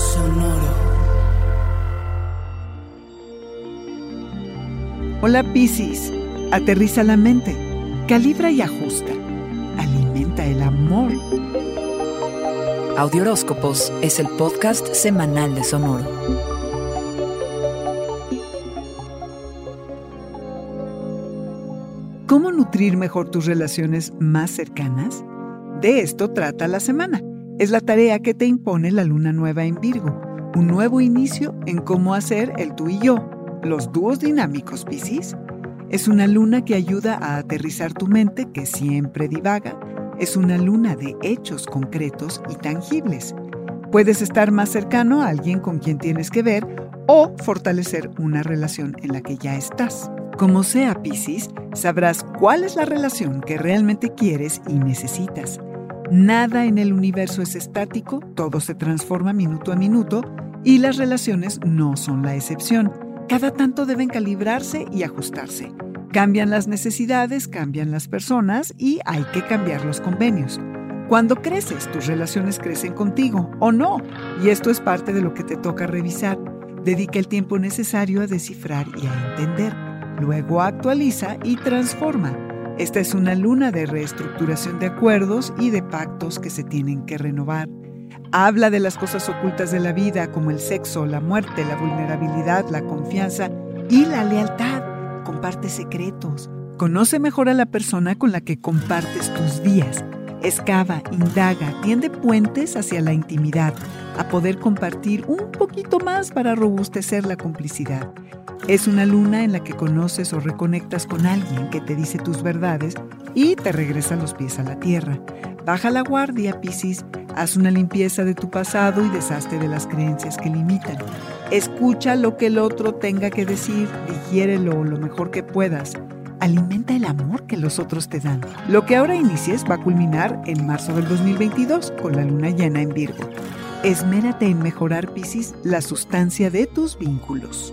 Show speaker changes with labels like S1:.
S1: Sonoro. Hola Piscis, aterriza la mente, calibra y ajusta, alimenta el amor.
S2: Audioróscopos es el podcast semanal de Sonoro.
S1: ¿Cómo nutrir mejor tus relaciones más cercanas? De esto trata la semana. Es la tarea que te impone la luna nueva en Virgo, un nuevo inicio en cómo hacer el tú y yo, los dúos dinámicos Piscis. Es una luna que ayuda a aterrizar tu mente que siempre divaga. Es una luna de hechos concretos y tangibles. Puedes estar más cercano a alguien con quien tienes que ver o fortalecer una relación en la que ya estás. Como sea, Piscis, sabrás cuál es la relación que realmente quieres y necesitas. Nada en el universo es estático, todo se transforma minuto a minuto y las relaciones no son la excepción. Cada tanto deben calibrarse y ajustarse. Cambian las necesidades, cambian las personas y hay que cambiar los convenios. Cuando creces, tus relaciones crecen contigo o no, y esto es parte de lo que te toca revisar. Dedica el tiempo necesario a descifrar y a entender. Luego actualiza y transforma. Esta es una luna de reestructuración de acuerdos y de pactos que se tienen que renovar. Habla de las cosas ocultas de la vida como el sexo, la muerte, la vulnerabilidad, la confianza y la lealtad. Comparte secretos. Conoce mejor a la persona con la que compartes tus días. Excava, indaga, tiende puentes hacia la intimidad, a poder compartir un poquito más para robustecer la complicidad. Es una luna en la que conoces o reconectas con alguien que te dice tus verdades y te regresa los pies a la tierra. Baja la guardia, Piscis. Haz una limpieza de tu pasado y deshazte de las creencias que limitan. Escucha lo que el otro tenga que decir, digiérelo lo mejor que puedas. Alimenta el amor que los otros te dan. Lo que ahora inicies va a culminar en marzo del 2022 con la luna llena en Virgo. Esmérate en mejorar, Piscis, la sustancia de tus vínculos.